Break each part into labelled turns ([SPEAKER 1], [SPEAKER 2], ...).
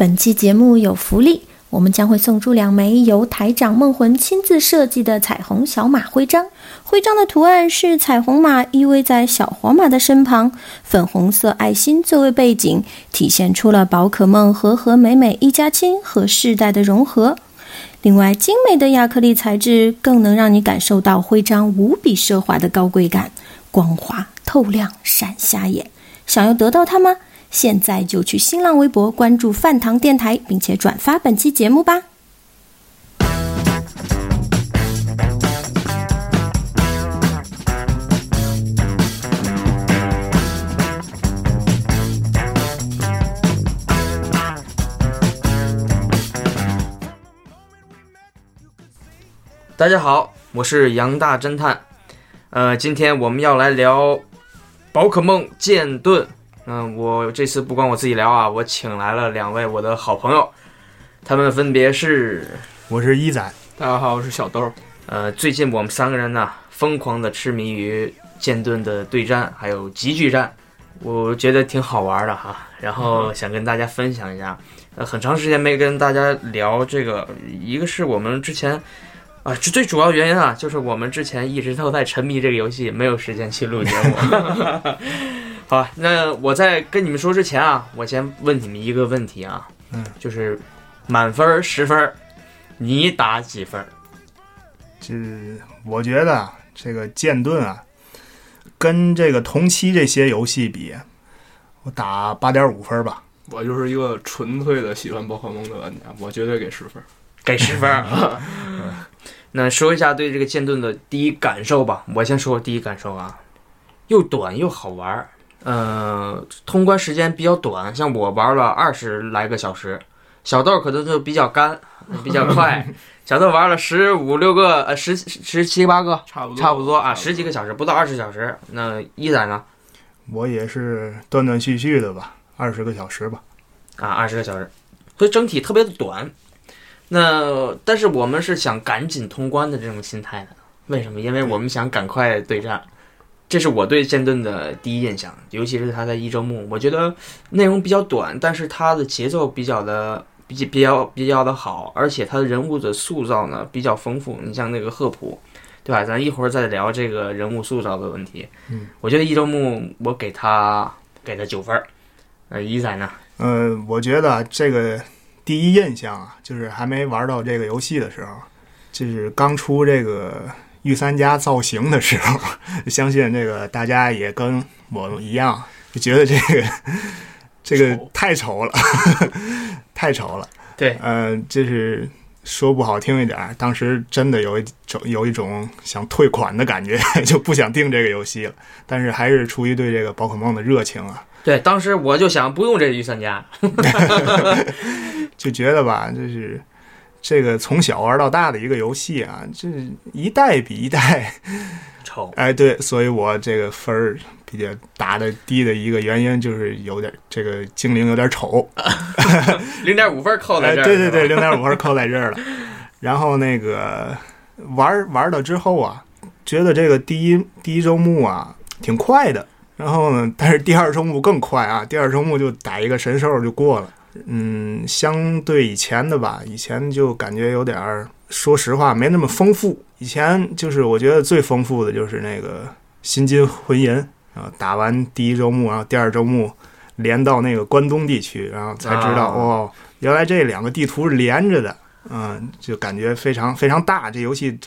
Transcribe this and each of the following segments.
[SPEAKER 1] 本期节目有福利，我们将会送出两枚由台长梦魂亲自设计的彩虹小马徽章。徽章的图案是彩虹马依偎在小黄马的身旁，粉红色爱心作为背景，体现出了宝可梦和和美美一家亲和世代的融合。另外，精美的亚克力材质更能让你感受到徽章无比奢华的高贵感，光滑透亮，闪瞎眼。想要得到它吗？现在就去新浪微博关注饭堂电台，并且转发本期节目吧。
[SPEAKER 2] 大家好，我是杨大侦探。呃，今天我们要来聊宝可梦剑盾。嗯，我这次不光我自己聊啊，我请来了两位我的好朋友，他们分别是，
[SPEAKER 3] 我是一仔，
[SPEAKER 4] 大家好，我是小豆。
[SPEAKER 2] 呃，最近我们三个人呢，疯狂的痴迷于剑盾的对战，还有集聚战，我觉得挺好玩的哈。然后想跟大家分享一下，呃，很长时间没跟大家聊这个，一个是我们之前。啊，这最主要原因啊，就是我们之前一直都在沉迷这个游戏，没有时间去录节目。好，那我在跟你们说之前啊，我先问你们一个问题啊，
[SPEAKER 3] 嗯，
[SPEAKER 2] 就是满分十分，你打几分？
[SPEAKER 3] 这我觉得这个剑盾啊，跟这个同期这些游戏比，我打八点五分吧。
[SPEAKER 4] 我就是一个纯粹的喜欢宝可梦的玩家，我绝对给十分。
[SPEAKER 2] 给十分啊！那说一下对这个剑盾的第一感受吧。我先说第一感受啊，又短又好玩儿。呃，通关时间比较短，像我玩了二十来个小时，小豆可能就比较干，比较快。小豆玩了十五六个，呃，十十七八个，
[SPEAKER 4] 差不多，
[SPEAKER 2] 差不多啊，十几个小时，不到二十小时。那一仔呢？
[SPEAKER 3] 我也是断断续续的吧，二十个小时吧。
[SPEAKER 2] 啊，二十个小时，所以整体特别的短。那但是我们是想赶紧通关的这种心态的，为什么？因为我们想赶快对战，这是我对剑盾的第一印象，尤其是他在一周目，我觉得内容比较短，但是他的节奏比较的比比较比较的好，而且他的人物的塑造呢比较丰富。你像那个赫普，对吧？咱一会儿再聊这个人物塑造的问题。
[SPEAKER 3] 嗯，
[SPEAKER 2] 我觉得一周目我给他给他九分儿。呃，一仔呢？
[SPEAKER 3] 嗯，我觉得这个。第一印象啊，就是还没玩到这个游戏的时候，就是刚出这个御三家造型的时候，相信这个大家也跟我一样，就觉得这个这个太丑了，太丑了。
[SPEAKER 2] 对，
[SPEAKER 3] 呃，就是说不好听一点，当时真的有一种有一种想退款的感觉，就不想订这个游戏了。但是还是出于对这个宝可梦的热情啊。
[SPEAKER 2] 对，当时我就想不用这御三家。
[SPEAKER 3] 就觉得吧，就是这个从小玩到大的一个游戏啊，这一代比一代
[SPEAKER 2] 丑。
[SPEAKER 3] 哎，对，所以我这个分儿比较打的低的一个原因就是有点这个精灵有点丑，
[SPEAKER 2] 零点五分扣在这儿。
[SPEAKER 3] 对对对，零点五分扣在这儿了。然后那个玩玩了之后啊，觉得这个第一第一周目啊挺快的，然后呢，但是第二周目更快啊，第二周目就打一个神兽就过了。嗯，相对以前的吧，以前就感觉有点儿，说实话没那么丰富。以前就是我觉得最丰富的就是那个新金魂银，然后打完第一周目，然后第二周目连到那个关东地区，然后才知道哦，原来这两个地图是连着的，嗯，就感觉非常非常大，这游戏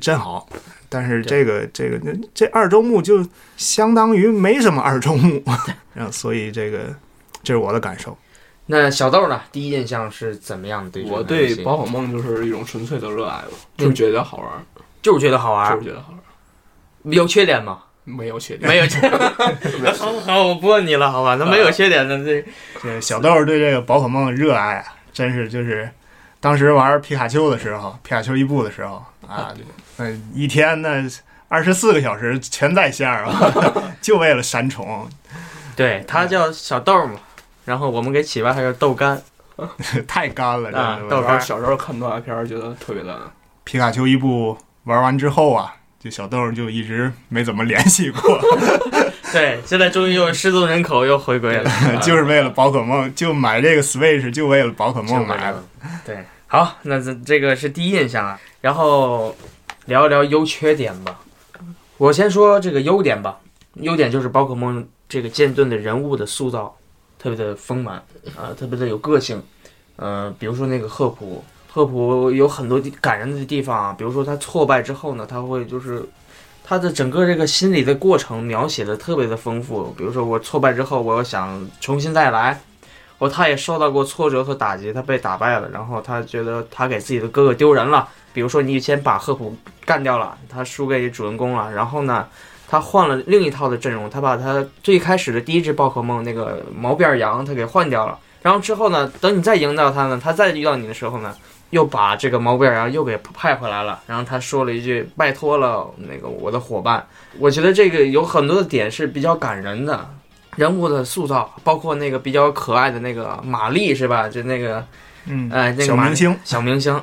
[SPEAKER 3] 真好。但是这个这个这二周目就相当于没什么二周目，然后所以这个这是我的感受。
[SPEAKER 2] 那小豆呢？第一印象是怎么样的？
[SPEAKER 4] 我对宝可梦就是一种纯粹的热爱吧，就觉得好玩，
[SPEAKER 2] 就是觉得好玩，
[SPEAKER 4] 就是觉得好玩。
[SPEAKER 2] 有缺点吗？
[SPEAKER 4] 没有缺点，
[SPEAKER 2] 没有缺点。好好，我不问你了，好吧？那没有缺点的这
[SPEAKER 3] 这小豆对这个宝可梦的热爱啊，真是就是当时玩皮卡丘的时候，皮卡丘一部的时候啊，嗯，一天那二十四个小时全在线啊，就为了闪宠。
[SPEAKER 2] 对他叫小豆嘛。然后我们给起外号叫豆干，
[SPEAKER 3] 太干了。
[SPEAKER 2] 啊，豆干。
[SPEAKER 4] 小时候看动画片觉得特别的。
[SPEAKER 3] 皮卡丘一部玩完之后啊，这小豆就一直没怎么联系过。
[SPEAKER 2] 对，现在终于又失踪人口又回归了，
[SPEAKER 3] 就是为了宝可梦，就买这个 Switch 就为了宝可梦买了。
[SPEAKER 2] 对，好，那这这个是第一印象啊，然后聊一聊优缺点吧。我先说这个优点吧，优点就是宝可梦这个剑盾的人物的塑造特别的丰满啊、特别的有个性。呃，比如说那个赫普，赫普有很多感人的地方啊，比如说他挫败之后呢，他会就是他的整个这个心理的过程描写的特别的丰富。比如说我挫败之后，我要想重新再来，哦，他也受到过挫折和打击，他被打败了，然后他觉得他给自己的哥哥丢人了。比如说你先把赫普干掉了，他输给主人公了，然后呢，他换了另一套的阵容，他把他最开始的第一只宝可梦那个毛边羊他给换掉了。然后之后呢，等你再赢到他呢，他再遇到你的时候呢，又把这个毛边羊又给派回来了。然后他说了一句：“拜托了，那个我的伙伴。”我觉得这个有很多的点是比较感人的，人物的塑造，包括那个比较可爱的那个玛丽是吧？就那个
[SPEAKER 3] 嗯，
[SPEAKER 2] 哎，那个
[SPEAKER 3] 小明星，
[SPEAKER 2] 小明星，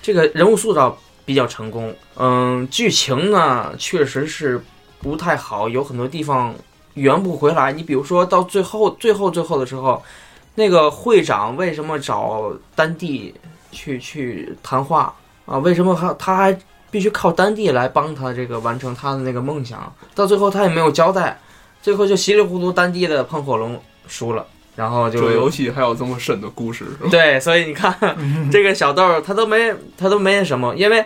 [SPEAKER 2] 这个人物塑造比较成功。嗯，剧情呢确实是不太好，有很多地方圆不回来。你比如说到最后、最后、最后的时候，那个会长为什么找丹帝去去谈话啊？为什么还他还必须靠丹帝来帮他这个完成他的那个梦想？到最后他也没有交代，最后就稀里糊涂丹帝的喷火龙输了，然后就
[SPEAKER 4] 这游戏还有这么深的故事，是吧？
[SPEAKER 2] 对，所以你看 这个小豆儿他都没他都没什么，因为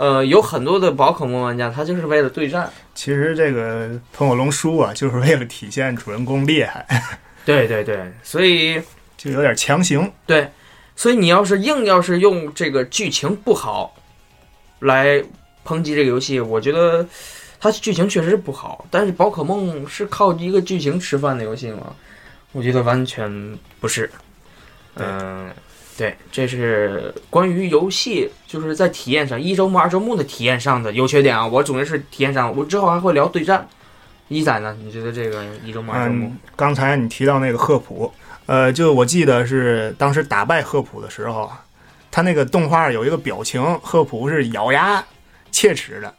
[SPEAKER 2] 呃有很多的宝可梦玩家他就是为了对战。
[SPEAKER 3] 其实这个喷火龙输啊，就是为了体现主人公厉害，
[SPEAKER 2] 对对对，所以
[SPEAKER 3] 就有点强行。
[SPEAKER 2] 对，所以你要是硬要是用这个剧情不好来抨击这个游戏，我觉得它剧情确实不好，但是宝可梦是靠一个剧情吃饭的游戏吗？我觉得完全不是。
[SPEAKER 3] 对
[SPEAKER 2] 嗯，对，这是关于游戏，就是在体验上，一周目、二周目的体验上的优缺点啊。我总结是体验上，我之后还会聊对战。一仔呢？你觉得这个一周目、二周目
[SPEAKER 3] 嗯？，刚才你提到那个赫普，呃，就我记得是当时打败赫普的时候啊，他那个动画有一个表情，赫普是咬牙切齿的。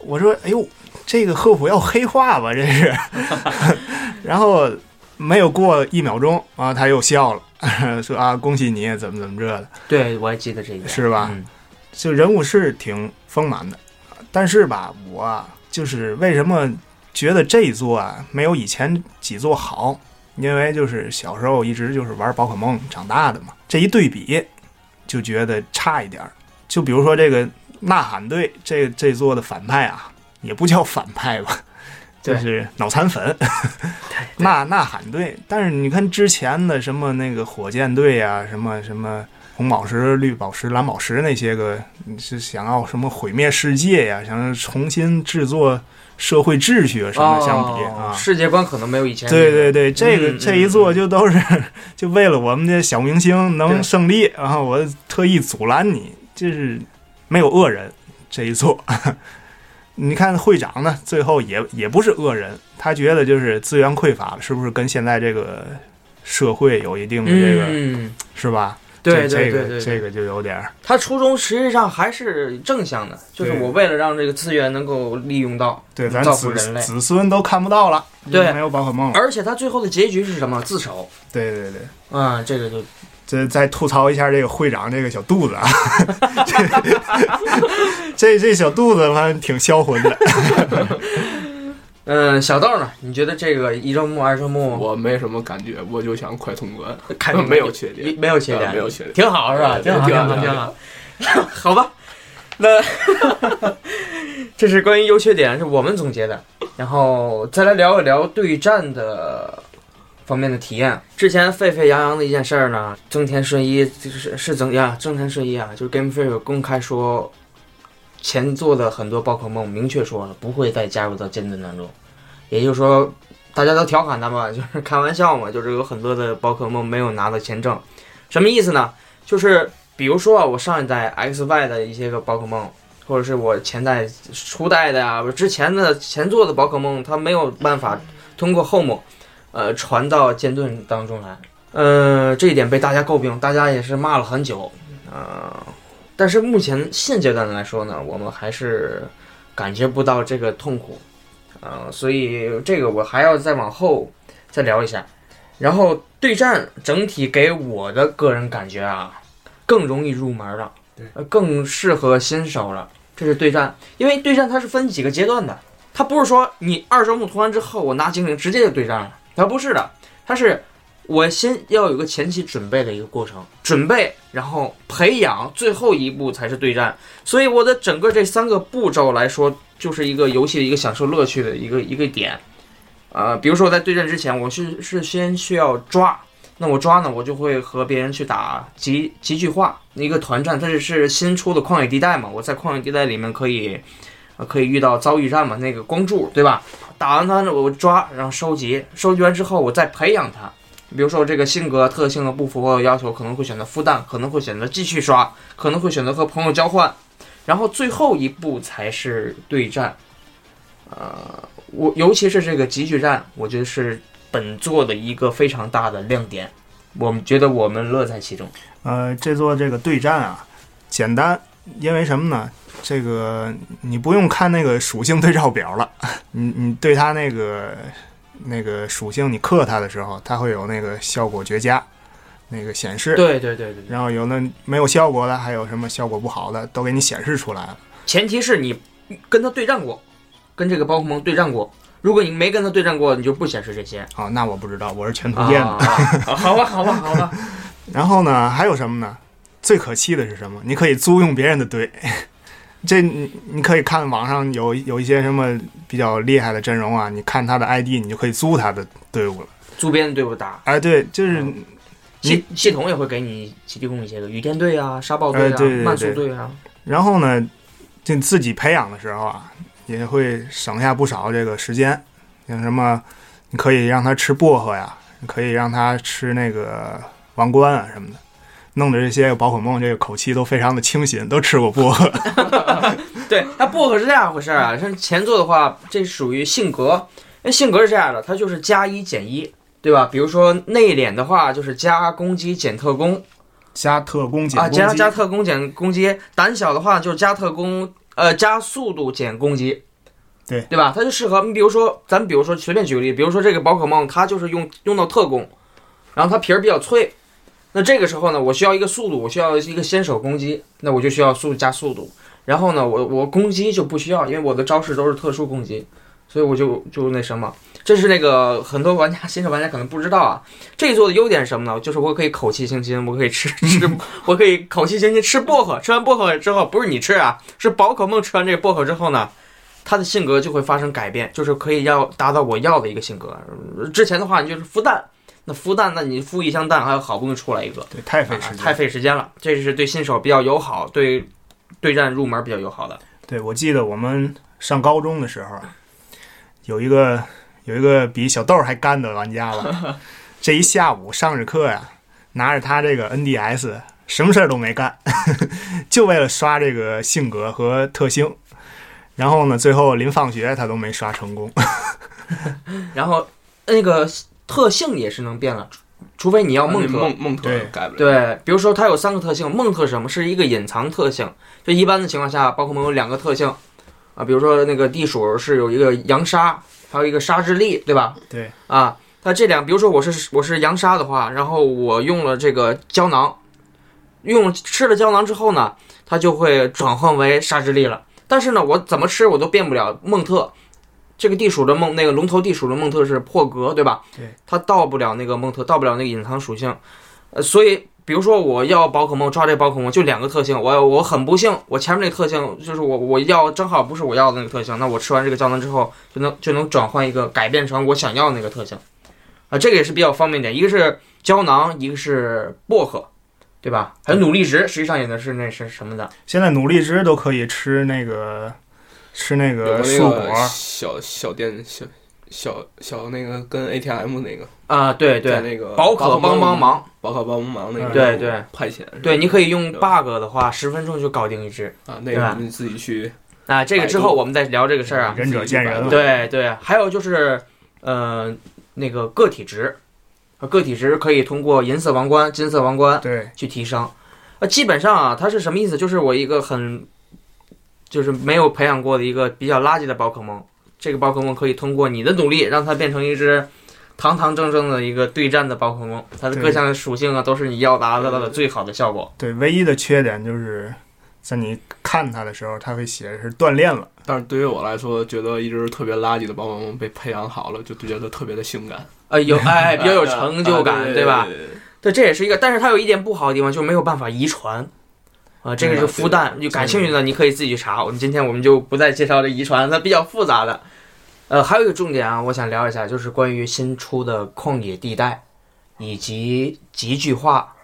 [SPEAKER 3] 我说：“哎呦，这个赫普要黑化吧？这是。”然后没有过一秒钟啊，他又笑了，说：“啊，恭喜你，怎么怎么着的。”
[SPEAKER 2] 对，我还记得这一点，
[SPEAKER 3] 是吧
[SPEAKER 2] 嗯
[SPEAKER 3] 就人物是挺丰满的，但是吧，我啊就是为什么觉得这一座啊没有以前几座好？因为就是小时候一直就是玩宝可梦长大的嘛，这一对比就觉得差一点儿。就比如说这个呐喊队，这这座的反派啊，也不叫反派吧，就是脑残粉，呐呐喊队。但是你看之前的什么那个火箭队呀、什么什么红宝石、绿宝石、蓝宝石那些个，你是想要什么毁灭世界呀，想要重新制作社会秩序啊什么相比、
[SPEAKER 2] 哦
[SPEAKER 3] 啊？
[SPEAKER 2] 世界观可能没有以前
[SPEAKER 3] 对对对，这个、
[SPEAKER 2] 嗯
[SPEAKER 3] 这一座就都是 就为了我们这小明星能胜利，然后我特意阻拦你，就是没有恶人这一座。你看会长呢，最后也也不是恶人，他觉得就是资源匮乏了，是不是跟现在这个社会有一定的这个、
[SPEAKER 2] 嗯，
[SPEAKER 3] 是吧？
[SPEAKER 2] 对
[SPEAKER 3] 这这
[SPEAKER 2] 对对对，
[SPEAKER 3] 个这个就有点儿
[SPEAKER 2] 他初衷实际上还是正向的，就是我为了让这个资源能够利用到，
[SPEAKER 3] 对咱子
[SPEAKER 2] 造福人类。
[SPEAKER 3] 子孙都看不到了，
[SPEAKER 2] 对
[SPEAKER 3] 没有宝可梦了，
[SPEAKER 2] 而且他最后的结局是什么？自首。
[SPEAKER 3] 对对对。
[SPEAKER 2] 嗯，这个就
[SPEAKER 3] 这再吐槽一下这个会长这个小肚子啊，这 这小肚子反正挺销魂的。
[SPEAKER 2] 嗯，小豆呢？你觉得这个一周目、二周目
[SPEAKER 4] 我没什么感觉，我就想快通关，
[SPEAKER 2] 看你
[SPEAKER 4] 没有缺点，
[SPEAKER 2] 没有缺点，
[SPEAKER 4] 呃没有缺点
[SPEAKER 2] 挺好是吧？挺好，挺好，
[SPEAKER 4] 挺好
[SPEAKER 2] 挺好。好吧，那这是关于优缺点，是我们总结的。然后再来聊一聊对战的方面的体验。之前沸沸扬扬的一件事儿呢，增田顺一就是是增呀，增田顺一啊，就是 Game Freak 公开说，前作的很多宝可梦明确说了不会再加入到剑盾当中，也就是说。大家都调侃他嘛，就是开玩笑嘛，就是有很多的宝可梦没有拿到签证，什么意思呢？就是比如说啊，我上一代 X Y 的一些个宝可梦，或者是我前代初代的呀，我之前的前作的宝可梦，它没有办法通过后母，呃，传到剑盾当中来。呃，这一点被大家诟病，大家也是骂了很久。呃，但是目前现阶段来说呢，我们还是感觉不到这个痛苦。呃，所以这个我还要再往后再聊一下。然后对战整体给我的个人感觉啊，更容易入门了，
[SPEAKER 4] 对
[SPEAKER 2] 呃，更适合新手了。这是对战，因为对战它是分几个阶段的，它不是说你二周目涂完之后我拿精灵直接就对战了，它不是的，它是我先要有个前期准备的一个过程，准备，然后培养，最后一步才是对战。所以我的整个这三个步骤来说，就是一个游戏的一个享受乐趣的一个一个点。呃，比如说我在对战之前，我是是先需要抓，那我抓呢，我就会和别人去打集集聚化一个团战，它是是新出的旷野地带嘛，我在旷野地带里面可以，可以遇到遭遇战嘛，那个光柱对吧？打完它呢，我抓，然后收集，收集完之后我再培养它。比如说这个性格特性的不符合要求，可能会选择孵蛋，可能会选择继续刷，可能会选择和朋友交换，然后最后一步才是对战。呃，我尤其是这个集聚战，我觉得是本作的一个非常大的亮点，我们觉得我们乐在其中。
[SPEAKER 3] 呃，这座这个对战啊，简单，因为什么呢？这个你不用看那个属性对照表了，你你对它那个那个属性，你克它的时候，它会有那个效果绝佳那个显示。
[SPEAKER 2] 对对对对对，
[SPEAKER 3] 然后有那没有效果的，还有什么效果不好的，都给你显示出来了。
[SPEAKER 2] 前提是你跟它对战过，跟这个宝可梦对战过。如果你没跟它对战过，你就不显示这些。
[SPEAKER 3] 哦，那我不知道，我是全图鉴的。
[SPEAKER 2] 啊，好吧，好吧，好吧。
[SPEAKER 3] 然后呢，还有什么呢？最可气的是什么？你可以租用别人的队，这你你可以看网上有有一些什么比较厉害的阵容啊，你看他的 ID，你就可以租他的队伍了。
[SPEAKER 2] 租别人队伍打，
[SPEAKER 3] 哎，对，就是
[SPEAKER 2] 嗯系系统也会给你提供一些个雨天队啊、沙暴队啊、
[SPEAKER 3] 哎对对对
[SPEAKER 2] 慢速队啊。
[SPEAKER 3] 然后呢，就自己培养的时候啊，也会省下不少这个时间。像什么，你可以让他吃薄荷呀，你可以让他吃那个王冠啊什么的，弄的这些宝可梦这个口气都非常的清新，都吃过薄荷。
[SPEAKER 2] 对，它薄荷是这样回事儿啊。像前作的话，这属于性格，那性格是这样的，它就是加一减一，对吧？比如说内敛的话，就是加攻击减特攻
[SPEAKER 3] 加特攻减
[SPEAKER 2] 啊，加
[SPEAKER 3] 攻击，
[SPEAKER 2] 加特攻减攻击；胆小的话就是加特攻，呃，加速度减攻击。
[SPEAKER 3] 对
[SPEAKER 2] 对吧？它就适合你，比如说，咱比如说随便举个例，比如说这个宝可梦，它就是用用到特攻，然后它皮儿比较脆，那这个时候呢，我需要一个速度，我需要一个先手攻击，那我就需要速度加速度。然后呢，我我攻击就不需要，因为我的招式都是特殊攻击，所以我就就那什么，这是那个很多玩家新手玩家可能不知道啊。这一座的优点是什么呢？就是我可以口气清新，我可以吃吃，我可以口气清新吃薄荷，吃完薄荷之后不是你吃啊，是宝可梦吃完这个薄荷之后呢。它的性格就会发生改变，就是可以要达到我要的一个性格。呃之前的话，你就是孵蛋，那孵蛋，那你孵一箱蛋，还有好不容易出来一个，
[SPEAKER 3] 对，太费时间。
[SPEAKER 2] 啊太费时间了。这是对新手比较友好，对对战入门比较友好的。
[SPEAKER 3] 对，我记得我们上高中的时候啊，有一个有一个比小豆还干的玩家吧，这一下午上着课呀，拿着他这个 NDS，什么事儿都没干，就为了刷这个性格和特性。然后呢，最后临放学他都没刷成功。
[SPEAKER 2] 然后那个特性也是能变了，除除非你要梦特。
[SPEAKER 4] 梦梦特
[SPEAKER 3] 对
[SPEAKER 4] 改不了。
[SPEAKER 2] 对，比如说它有三个特性，梦特是什么？是一个隐藏特性。就一般的情况下，宝可梦有两个特性啊，比如说那个地鼠是有一个扬沙，还有一个沙之力，对吧？
[SPEAKER 3] 对
[SPEAKER 2] 啊，它这两，比如说我是我是扬沙的话，然后我用了这个胶囊，用吃了胶囊之后呢，它就会转换为沙之力了。但是呢，我怎么吃我都变不了梦特。这个地鼠的梦，那个龙头地鼠的梦特是破格，对吧？
[SPEAKER 3] 对，
[SPEAKER 2] 它到不了那个梦特，到不了那个隐藏属性，呃，所以比如说我要宝可梦抓这宝可梦就两个特性，我我很不幸，我前面那个特性就是我我要正好不是我要的那个特性，那我吃完这个胶囊之后就能就能转换一个改变成我想要的那个特性，啊，这个也是比较方便点，一个是胶囊，一个是薄荷，对吧？还有努力值，实际上也能是那是什么的，
[SPEAKER 3] 现在努力值都可以吃那个吃那个
[SPEAKER 4] 个
[SPEAKER 3] 树果
[SPEAKER 4] 那个，小小店小小小那个跟 ATM 那个
[SPEAKER 2] 啊，对对，
[SPEAKER 4] 那个
[SPEAKER 2] 宝可帮帮，忙，
[SPEAKER 4] 宝可帮帮忙那个
[SPEAKER 3] 对
[SPEAKER 2] 对
[SPEAKER 4] 派遣
[SPEAKER 2] 对，你可以用 bug 的话，十分钟就搞定一只。
[SPEAKER 4] 啊，那个你自己去
[SPEAKER 2] 啊，这个之后我们再聊这个事儿啊。
[SPEAKER 3] 仁者见仁了。
[SPEAKER 2] 对对，还有就是，呃，那个个体值，呃个体值可以通过银色王冠、金色王冠
[SPEAKER 3] 对
[SPEAKER 2] 去提升。啊，基本上啊，它是什么意思？就是我一个很，就是没有培养过的一个比较垃圾的宝可梦，这个宝可梦可以通过你的努力，让它变成一只堂堂正正的一个对战的宝可梦，它的各项属性啊都是你要达到的最好的效果。
[SPEAKER 3] 对，唯一的缺点就是在你看它的时候，它会写的是锻炼了。
[SPEAKER 4] 但是对于我来说，觉得一只特别垃圾的宝可梦被培养好了，就觉得特别的性感，
[SPEAKER 2] 呃，有 哎，比较有成就感，
[SPEAKER 4] 啊
[SPEAKER 2] 对吧？？
[SPEAKER 4] 对，
[SPEAKER 2] 这也是一个，但是它有一点不好的地方，就没有办法遗传。啊、这个是孵蛋，就感兴趣的你可以自己去查。我们今天我们就不再介绍这遗传，它比较复杂的。呃，还有一个重点啊，我想聊一下，就是关于新出的旷野地带以及集聚化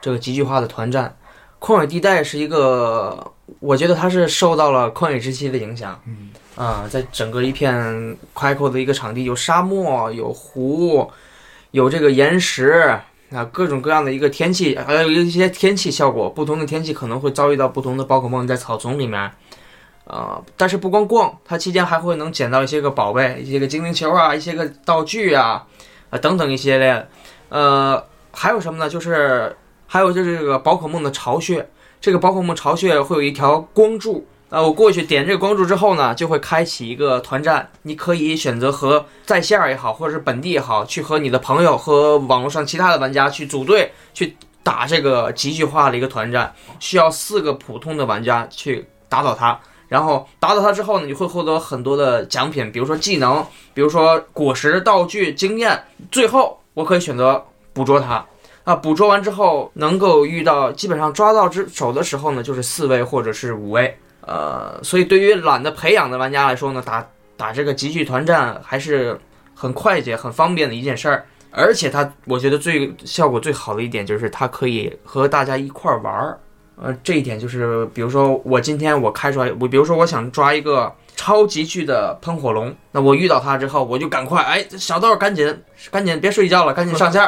[SPEAKER 2] 这个集聚化的团战。旷野地带是一个，我觉得它是受到了旷野之息的影响。
[SPEAKER 3] 嗯，
[SPEAKER 2] 啊、在整个一片开阔的一个场地，有沙漠，有湖，有这个岩石啊，各种各样的一个天气，还有一些天气效果。不同的天气可能会遭遇到不同的宝可梦在草丛里面，呃，但是不光逛，它期间还会能捡到一些个宝贝，一些个精灵球啊，一些个道具啊，啊等等一些的。呃，还有什么呢？就是还有就是这个宝可梦的巢穴，这个宝可梦巢穴会有一条光柱。啊，我过去点这个光柱之后呢，就会开启一个团战。你可以选择和在线儿也好，或者是本地也好，去和你的朋友和网络上其他的玩家去组队去打这个集聚化的一个团战，需要四个普通的玩家去打倒它。然后打倒它之后呢，你会获得很多的奖品，比如说技能，比如说果实、道具、经验。最后我可以选择捕捉它。啊，捕捉完之后能够遇到，基本上抓到之手的时候呢，就是四位或者是五位。呃，所以对于懒得培养的玩家来说呢，打打这个集聚团战还是很快捷、很方便的一件事儿。而且它，我觉得最效果最好的一点就是它可以和大家一块儿玩儿。呃，这一点就是，比如说我今天我开出来，我比如说我想抓一个超级巨的喷火龙，那我遇到它之后，我就赶快，哎，小豆儿赶紧赶紧别睡觉了，赶紧上线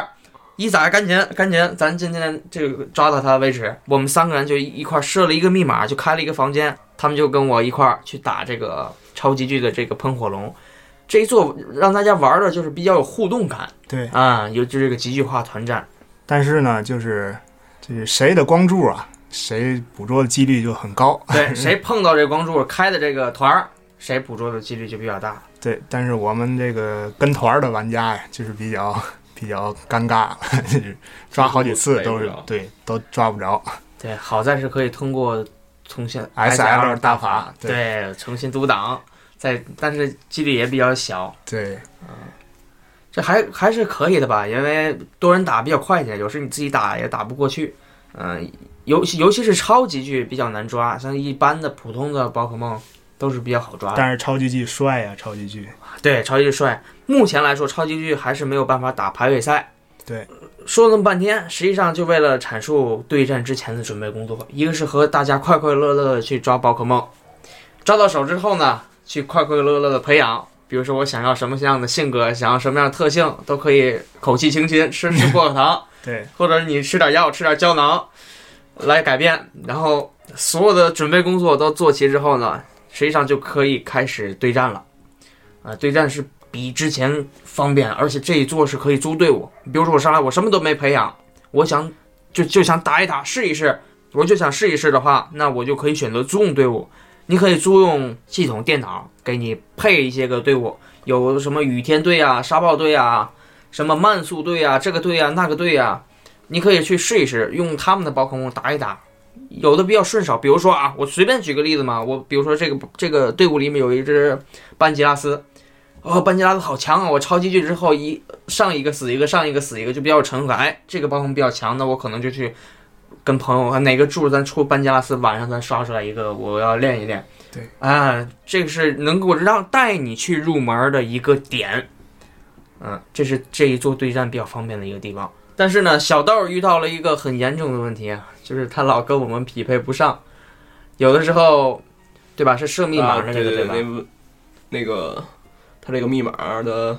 [SPEAKER 2] 儿。一仔，赶紧赶紧，咱今天这个抓到他为止。我们三个人就一块设了一个密码，就开了一个房间，他们就跟我一块儿去打这个超级巨的这个喷火龙。这一做让大家玩的就是比较有互动感
[SPEAKER 3] 对。
[SPEAKER 2] 啊，有就这个极具化团战。
[SPEAKER 3] 但是呢，就是就是谁的光柱啊，谁捕捉的几率就很高。
[SPEAKER 2] 对，谁碰到这光柱开的这个团儿，谁捕捉的几率就比较大。
[SPEAKER 3] 对，但是我们这个跟团儿的玩家呀，就是比较比较尴尬，抓好几次都是对，都抓不着。
[SPEAKER 2] 对，好在是可以通过重新
[SPEAKER 3] SL 大
[SPEAKER 2] 大
[SPEAKER 3] 法对
[SPEAKER 2] 对，重新读档，在但是几率也比较小。
[SPEAKER 3] 对，嗯
[SPEAKER 2] 这还还是可以的吧，因为多人打比较快一点，有时你自己打也打不过去。嗯、尤其尤其是超级巨比较难抓，像一般的普通的宝可梦都是比较好抓的。
[SPEAKER 3] 但是超级巨帅呀、超级巨。
[SPEAKER 2] 对，超级巨帅，目前来说超级巨还是没有办法打排位赛。
[SPEAKER 3] 对，
[SPEAKER 2] 说了那么半天，实际上就为了阐述对战之前的准备工作，一个是和大家快快乐乐的去抓宝可梦，抓到手之后呢，去快快乐乐的培养。比如说我想要什么样的性格，想要什么样的特性，都可以口气清新，吃吃薄荷糖，
[SPEAKER 3] 对，
[SPEAKER 2] 或者你吃点药，吃点胶囊来改变。然后所有的准备工作都做齐之后呢，实际上就可以开始对战了。啊、对战是比之前方便，而且这一做是可以租队伍。比如说我上来我什么都没培养，我想就就想打一打试一试，我就想试一试的话，那我就可以选择租用队伍。你可以租用系统电脑给你配一些个队伍，有什么雨天队啊、沙暴队啊、什么慢速队啊、这个队啊、那个队啊，你可以去试一试，用他们的宝可梦打一打。有的比较顺手，比如说啊，我随便举个例子嘛，我比如说这个这个队伍里面有一只班吉拉斯，哦，班吉拉斯好强啊！我超级巨之后一上一个死一个，上一个死一个，就比较有成就感。哎，这个宝可梦比较强，那我可能就去跟朋友啊哪个柱咱出班吉拉斯，晚上咱刷出来一个，我要练一练。
[SPEAKER 3] 对，
[SPEAKER 2] 啊，这个是能够让带你去入门的一个点。嗯，这是这一座对战比较方便的一个地方。但是呢，小豆遇到了一个很严重的问题啊，就是他老跟我们匹配不上，有的时候，对吧？是设密码
[SPEAKER 4] 啊
[SPEAKER 2] 那个、
[SPEAKER 4] 那个那个他这个密码的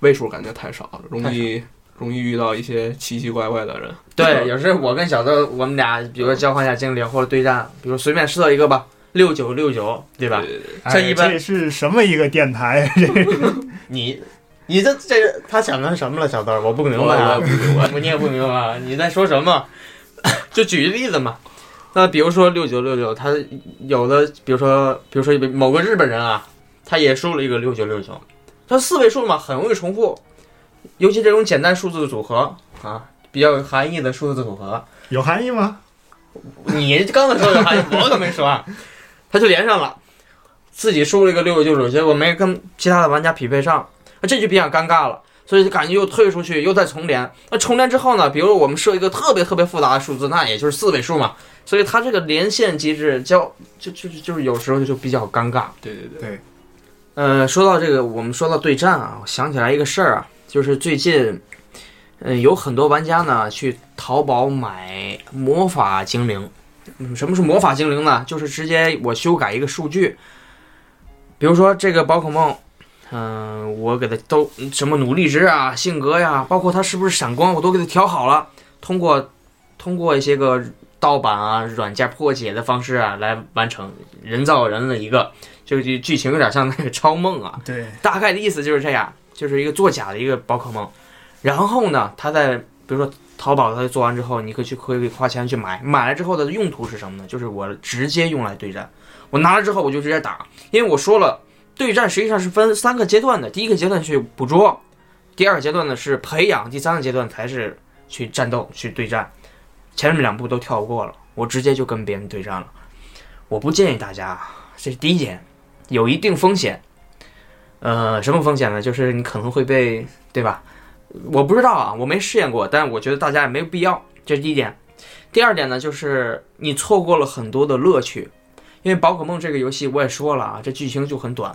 [SPEAKER 4] 位数感觉太少了，容易容易遇到一些奇奇怪怪的人。
[SPEAKER 2] 对，有时候我跟小豆，我们俩比如说交换一下精灵或者对战，比如随便设一个吧，六九六九，对吧？这一般
[SPEAKER 3] 这是什么一个电台？
[SPEAKER 2] 你你这这个他想的是什么了，小豆？我不明白
[SPEAKER 4] 我
[SPEAKER 2] 啊
[SPEAKER 4] 我
[SPEAKER 2] 我你也不明白啊，你在说什么？就举个例子嘛，那比如说六九六九，他有的比如说比如说某个日本人啊，他也输了一个六九六九。他四位数嘛，很容易重复，尤其这种简单数字的组合啊，比较有含义的数字组合，
[SPEAKER 3] 有含义吗？
[SPEAKER 2] 你刚才说有含义，我可没说啊。他就连上了，自己输了一个六九九九，结果没跟其他的玩家匹配上，这就比较尴尬了。所以就感觉又退出去，又再重连。那重连之后呢？比如我们设一个特别特别复杂的数字，那也就是四位数嘛。所以它这个连线机制交就就就是有时候就比较尴尬。
[SPEAKER 4] 对对对，
[SPEAKER 3] 对，
[SPEAKER 2] 呃，说到这个，我们说到对战啊，我想起来一个事儿啊，就是最近，嗯、有很多玩家呢去淘宝买魔法精灵。嗯，什么是魔法精灵呢？就是直接我修改一个数据，比如说这个宝可梦，嗯、我给他都什么努力值啊、性格呀，包括他是不是闪光，我都给他调好了。通过通过一些个盗版啊、软件破解的方式啊来完成人造人的一个，这个剧剧情有点像那个超梦啊。
[SPEAKER 3] 对，
[SPEAKER 2] 大概的意思就是这样，就是一个作假的一个宝可梦。然后呢，他在比如说淘宝，他做完之后，你可以去可以花钱去买，买了之后的用途是什么呢？就是我直接用来对战。我拿了之后我就直接打，因为我说了，对战实际上是分三个阶段的，第一个阶段去捕捉，第二个阶段呢是培养，第三个阶段才是去战斗去对战。前面两步都跳过了，我直接就跟别人对战了。我不建议大家，这是第一点，有一定风险。呃，什么风险呢？就是你可能会被，对吧？我不知道啊，我没试验过，但我觉得大家也没有必要，这是第一点。第二点呢，就是你错过了很多的乐趣，因为宝可梦这个游戏我也说了啊，这剧情就很短，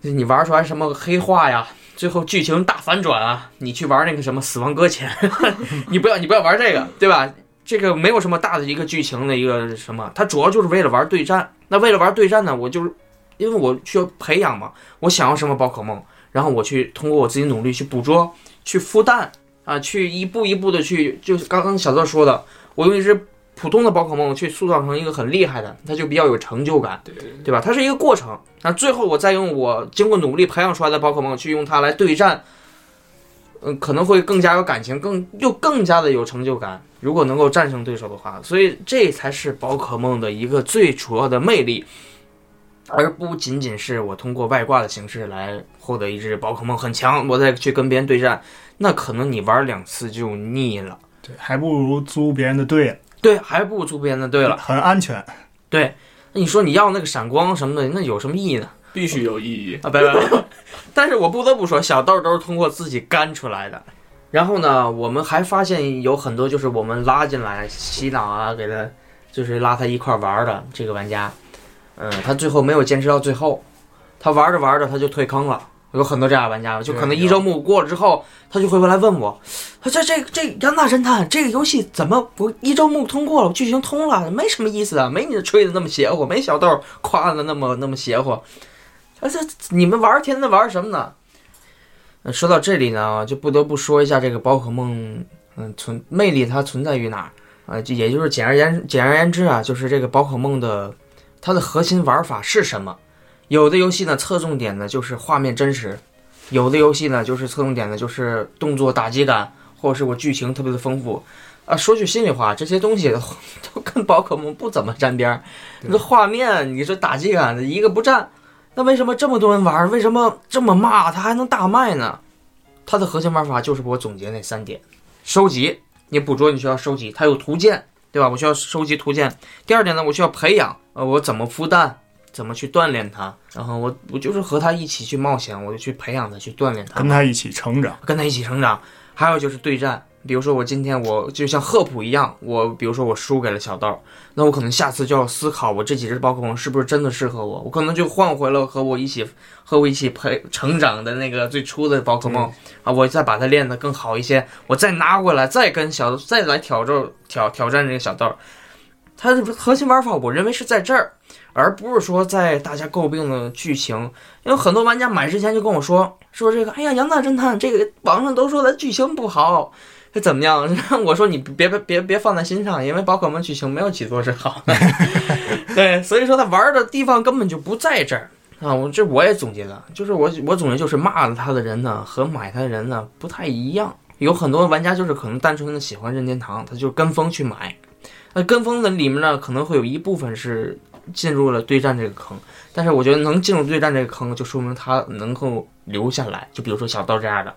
[SPEAKER 2] 你玩出来什么黑化呀，最后剧情大反转啊，你去玩那个什么死亡搁浅，你不要你不要玩这个，对吧？这个没有什么大的一个剧情的一个什么，它主要就是为了玩对战。那为了玩对战呢，我就是因为我需要培养嘛，我想要什么宝可梦，然后我去通过我自己努力去捕捉、去孵蛋啊，去一步一步的去，就是刚刚小泽说的，我用一只普通的宝可梦去塑造成一个很厉害的，它就比较有成就感，
[SPEAKER 4] 对
[SPEAKER 2] 吧？它是一个过程。那最后我再用我经过努力培养出来的宝可梦去用它来对战，嗯，可能会更加有感情，更又更加的有成就感。如果能够战胜对手的话，所以这才是宝可梦的一个最主要的魅力，而不仅仅是我通过外挂的形式来获得一只宝可梦很强，我再去跟别人对战，那可能你玩两次就腻了。
[SPEAKER 3] 对，还不如租别人的队，
[SPEAKER 2] 对，还不如租别人的对了。
[SPEAKER 3] 很安全。
[SPEAKER 2] 对，那你说你要那个闪光什么的，那有什么意义呢？
[SPEAKER 4] 必须有意义。
[SPEAKER 2] 啊，别别别！但是我不得不说，小豆都是通过自己干出来的。然后呢，我们还发现有很多就是我们拉进来洗脑啊，给他就是拉他一块玩的这个玩家，嗯，他最后没有坚持到最后，他玩着玩着他就退坑了。有很多这样的玩家，就可能一周目过了之后，他就会回来问我，他这这这杨大侦探这个游戏怎么不一周目通过了，剧情通了，没什么意思啊，没你吹的那么邪乎，没小豆夸的那么那么邪乎。啊，这你们玩儿天天玩什么呢？呃说到这里呢，就不得不说一下这个宝可梦，嗯，存魅力它存在于哪儿啊？就也就是简而言简而言之啊，就是这个宝可梦的它的核心玩法是什么？有的游戏呢侧重点呢就是画面真实，有的游戏呢就是侧重点呢就是动作打击感，或者是我剧情特别的丰富。啊，说句心里话，这些东西都 都跟宝可梦不怎么沾边儿。你说画面，你说打击感，一个不占。那为什么这么多人玩？为什么这么骂？它还能大卖呢？它的核心玩法就是我总结那三点：收集，你捕捉你需要收集，它有图鉴，对吧？我需要收集图鉴。第二点呢，我需要培养，呃，我怎么孵蛋，怎么去锻炼它，然后我我就是和他一起去冒险，我就去培养他，去锻炼他，
[SPEAKER 3] 跟他一起成长。
[SPEAKER 2] 跟他一起成长。还有就是对战，比如说我今天我就像赫普一样，我比如说我输给了小豆，那我可能下次就要思考，我这几只宝可梦是不是真的适合我？我可能就换回了和我一起和我一起培成长的那个最初的宝可梦啊，我再把它练得更好一些，我再拿回来，再跟小再来挑战挑挑战这个小豆。它的核心玩法，我认为是在这儿，而不是说在大家诟病的剧情。因为很多玩家买之前就跟我说说这个，哎呀，杨大侦探这个网上都说的剧情不好，这怎么样？我说你别别别别放在心上，因为宝可梦剧情没有几座是好的。对，所以说他玩的地方根本就不在这儿啊。我这我也总结了，就是我我总结就是骂了他的人呢和买他的人呢不太一样。有很多玩家就是可能单纯的喜欢任天堂，他就跟风去买。那跟风的里面呢，可能会有一部分是进入了对战这个坑。但是我觉得能进入对战这个坑，就说明他能够留下来。就比如说小豆这样的，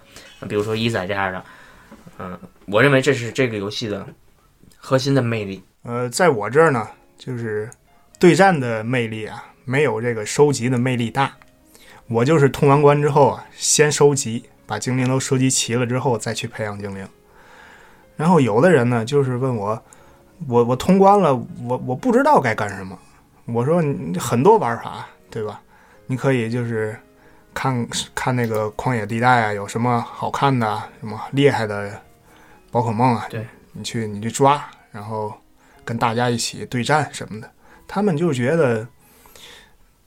[SPEAKER 2] 比如说一仔这样的，嗯，我认为这是这个游戏的核心的魅力。
[SPEAKER 3] 呃，在我这儿呢，就是对战的魅力啊，没有这个收集的魅力大。我就是通完关之后啊，先收集，把精灵都收集齐了之后，再去培养精灵。然后有的人呢，就是问我，我我通关了，我我不知道该干什么。我说你很多玩法，对吧？你可以就是看看那个旷野地带啊，有什么好看的、什么厉害的宝可梦啊？
[SPEAKER 2] 对，
[SPEAKER 3] 你去你去抓，然后跟大家一起对战什么的。他们就觉得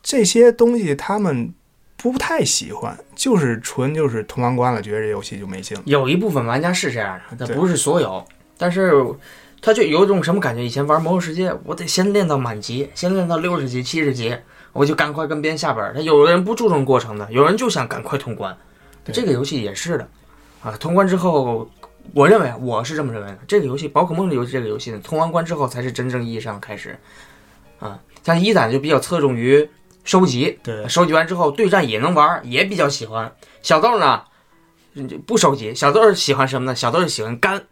[SPEAKER 3] 这些东西他们不太喜欢，就是纯就是通完关了，觉得这游戏就没劲了。
[SPEAKER 2] 有一部分玩家是这样的，但不是所有。但是他就有一种什么感觉？以前玩《魔兽世界》，我得先练到满级，先练到六十级、七十级，我就赶快跟别人下本儿。他有的人不注重过程的，有人就想赶快通关。这个游戏也是的，啊，通关之后，我认为我是这么认为的。这个游戏《宝可梦》的游戏，这个游戏呢，通完关之后才是真正意义上开始。啊，像一仔就比较侧重于收集，
[SPEAKER 3] 对
[SPEAKER 2] 收集完之后对战也能玩，也比较喜欢。小豆呢，嗯不收集，小豆喜欢什么呢？小豆喜欢干，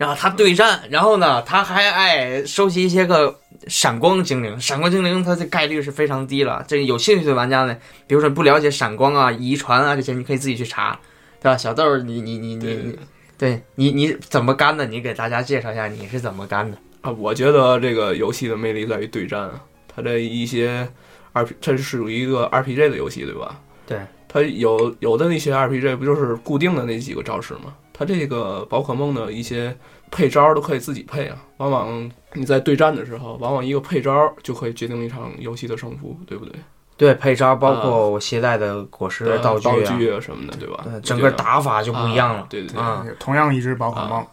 [SPEAKER 2] 然后他对战，然后呢，他还爱收集一些个闪光精灵。闪光精灵它的概率是非常低了。这有兴趣的玩家呢，比如说不了解闪光啊、遗传啊这些，你可以自己去查，对吧？小豆儿，你你你你你，对你你怎么干的？你给大家介绍一下你是怎么干的？
[SPEAKER 4] 啊，我觉得这个游戏的魅力在于对战啊，它这一些二 P，它是属于一个 R P G 的游戏，对吧？
[SPEAKER 2] 对，
[SPEAKER 4] 它有有的那些 R P G 不就是固定的那几个招式吗？它这个宝可梦的一些配招都可以自己配啊，往往你在对战的时候，往往一个配招就可以决定一场游戏的胜负，对不对？
[SPEAKER 2] 对，配招包括我携带的果实、
[SPEAKER 4] 对
[SPEAKER 2] 道具
[SPEAKER 4] 道
[SPEAKER 2] 啊，
[SPEAKER 4] 具啊什么的，对吧
[SPEAKER 2] 对？整个打法就不一样了。
[SPEAKER 4] 啊对对对，
[SPEAKER 2] 啊
[SPEAKER 3] 同样一只宝可梦，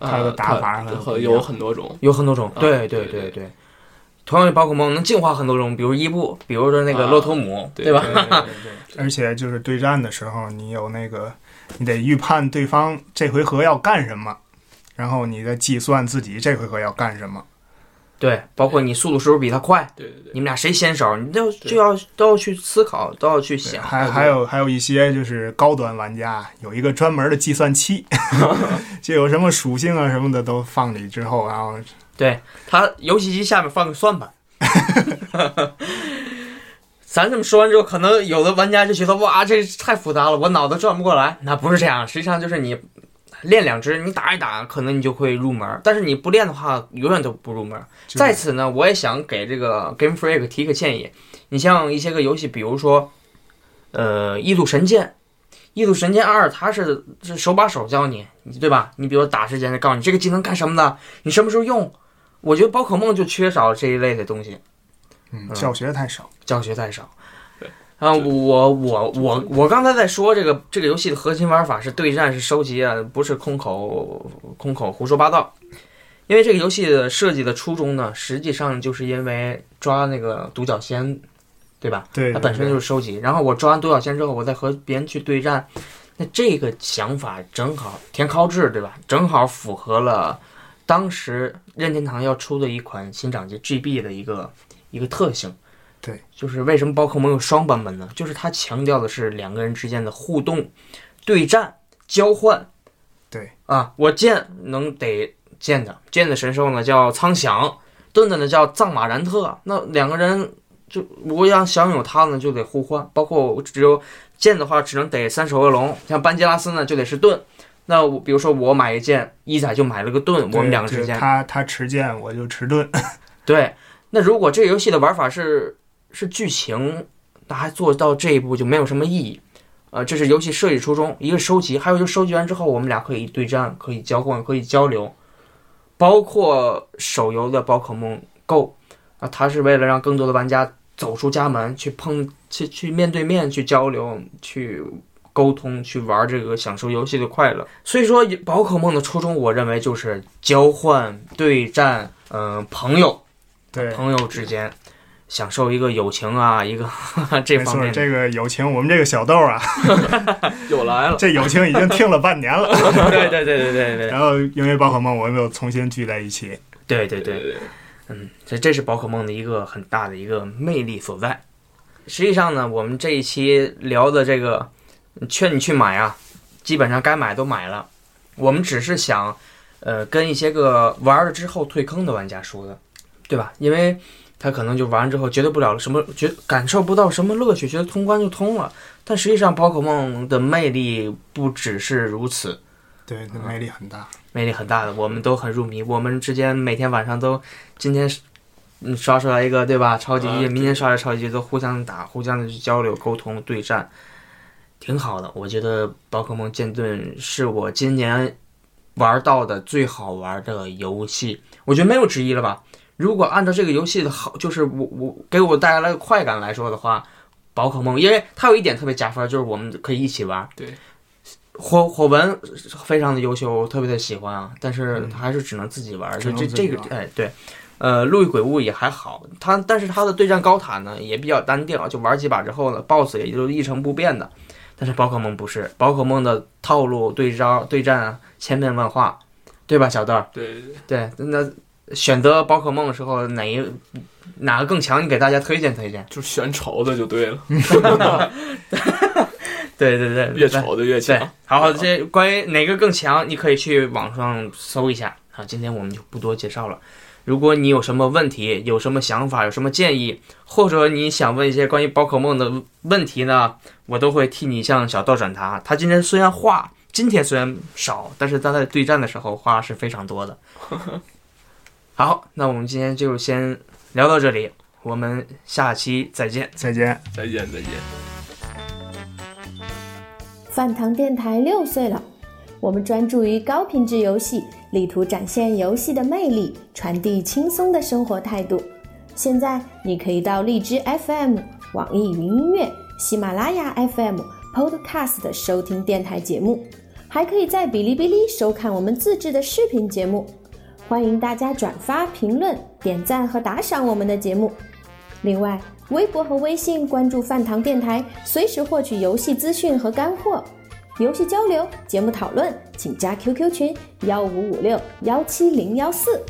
[SPEAKER 3] 它的
[SPEAKER 4] 啊
[SPEAKER 3] 打法
[SPEAKER 4] 有很多种，
[SPEAKER 2] 有很多种，
[SPEAKER 4] 啊
[SPEAKER 2] 对
[SPEAKER 4] 对对
[SPEAKER 2] 对对。同样的宝可梦能进化很多种，比如伊布，比如说那个
[SPEAKER 4] 啊
[SPEAKER 2] 洛托姆，
[SPEAKER 4] 对
[SPEAKER 2] 吧？
[SPEAKER 4] 对对对
[SPEAKER 3] 而且就是对战的时候，你有那个，你得预判对方这回合要干什么，然后你再计算自己这回合要干什么。
[SPEAKER 2] 对，包括你速度是不是比他快，
[SPEAKER 4] 对对对
[SPEAKER 2] 你们俩谁先手，你都就要都要去思考，都要去想。
[SPEAKER 3] 还还有还有一些就是高端玩家有一个专门的计算器，就有什么属性啊什么的都放里之后，然后
[SPEAKER 2] 对他游戏机下面放个算盘。咱这么说完之后，可能有的玩家就觉得哇，这太复杂了，我脑子转不过来。那不是这样，实际上就是你练两只，你打一打，可能你就会入门。但是你不练的话，永远都不入门。在此呢，我也想给这个 Game Freak 提个建议。你像一些个游戏，比如说，呃，《异度神剑》，《异度神剑二》，它是是手把手教你，对吧？你比如打之前，告诉你这个技能干什么的，你什么时候用。我觉得宝可梦就缺少这一类的东西，
[SPEAKER 3] 嗯教学太少。
[SPEAKER 2] 教学太少。
[SPEAKER 4] 对
[SPEAKER 2] 啊，我我我我刚才在说这个这个游戏的核心玩法是对战，是收集啊，不是空口空口胡说八道。因为这个游戏的设计的初衷呢，实际上就是因为抓那个独角仙，对吧？
[SPEAKER 3] 对，
[SPEAKER 2] 它本身就是收集。然后我抓完独角仙之后，我再和别人去对战，那这个想法正好田尻智对吧？正好符合了当时任天堂要出的一款新掌机 GB 的一个一个特性。
[SPEAKER 3] 对，
[SPEAKER 2] 就是为什么宝可梦有双版本呢？就是它强调的是两个人之间的互动、对战、交换。
[SPEAKER 3] 对
[SPEAKER 2] 啊，我剑能得剑的，剑的神兽呢叫苍响，盾的呢叫藏马然特。那两个人就我要想有它呢，就得互换。包括我只有剑的话，只能得三手恶龙。像班吉拉斯呢，就得是盾。那我比如说我买一剑，一仔就买了个盾，我们两个之间
[SPEAKER 3] 他他持剑，我就持盾。
[SPEAKER 2] 对。那如果这个游戏的玩法是是剧情，那还做到这一步就没有什么意义。呃，这是游戏设计初衷，一个收集，还有就收集完之后，我们俩可以对战，可以交换，可以交流。包括手游的宝可梦 Go 啊，它是为了让更多的玩家走出家门，去碰，去去面对面去交流，去沟通，去玩这个享受游戏的快乐。所以说，宝可梦的初衷，我认为就是交换、对战，嗯、朋友
[SPEAKER 3] 对，
[SPEAKER 2] 朋友之间享受一个友情啊，一个 这方面。
[SPEAKER 3] 这个友情，我们这个小豆啊
[SPEAKER 4] 又来了。
[SPEAKER 3] 这友情已经听了半年了。
[SPEAKER 2] 对对对对对对
[SPEAKER 3] 然后因为宝可梦，我们又重新聚在一起。
[SPEAKER 2] 对对对。
[SPEAKER 4] 对对，
[SPEAKER 2] 嗯，这这是宝可梦的一个很大的一个魅力所在。实际上呢，我们这一期聊的这个劝你去买啊，基本上该买都买了。我们只是想，呃，跟一些个玩了之后退坑的玩家说的，对吧？因为他可能就玩完之后觉得不了什么，觉感受不到什么乐趣，觉得通关就通了。但实际上，宝可梦的魅力不只是如此。
[SPEAKER 3] 对，那魅力很大，
[SPEAKER 2] 魅力很大的，我们都很入迷。我们之间每天晚上都，今天嗯刷出来一个对吧？超级局，
[SPEAKER 4] 啊对
[SPEAKER 2] 明天刷来超级局，都互相打，互相的去交流、沟通、对战，挺好的。我觉得宝可梦剑盾是我今年玩到的最好玩的游戏，我觉得没有之一了吧。如果按照这个游戏的好，就是我我给我带来的快感来说的话，宝可梦，因为它有一点特别加分，就是我们可以一起玩。
[SPEAKER 4] 对，
[SPEAKER 2] 火火纹非常的优秀，我特别的喜欢啊，但是
[SPEAKER 3] 嗯
[SPEAKER 2] 还是只能自己玩。
[SPEAKER 3] 只
[SPEAKER 2] 就这这个哎对，呃，路易鬼屋也还好，它但是它的对战高塔呢也比较单调，就玩几把之后呢，BOSS 也就一成不变的。但是宝可梦不是，宝可梦的套路、对招、对战啊，千变万化，对吧，小豆
[SPEAKER 4] 对对，对，
[SPEAKER 2] 那选择宝可梦的时候，哪一哪个更强？你给大家推荐推荐。
[SPEAKER 4] 就选丑的就对了，
[SPEAKER 2] 对对 对，
[SPEAKER 4] 越
[SPEAKER 2] 对
[SPEAKER 4] 丑的越
[SPEAKER 2] 对
[SPEAKER 4] 强。，
[SPEAKER 2] 好，这关于哪个更强，你可以去网上搜一下啊。今天我们就不多介绍了。如果你有什么问题，有什么想法，有什么建议，或者你想问一些关于宝可梦的问题呢，我都会替你向小道转达。他今天虽然话今天虽然少，但是他在对战的时候话是非常多的。好，那我们今天就先聊到这里，我们下期再见。
[SPEAKER 3] 再见。
[SPEAKER 4] 再见再见。
[SPEAKER 1] 饭堂电台六岁了，我们专注于高品质游戏，力图展现游戏的魅力，传递轻松的生活态度。现在你可以到荔枝 FM、网易云音乐、喜马拉雅 FM、Podcast 收听电台节目，还可以在哔哩哔哩收看我们自制的视频节目。欢迎大家转发、评论、点赞和打赏我们的节目。另外，微博和微信关注饭堂电台，随时获取游戏资讯和干货。游戏交流、节目讨论，请加 QQ 群幺五五六幺七零幺四。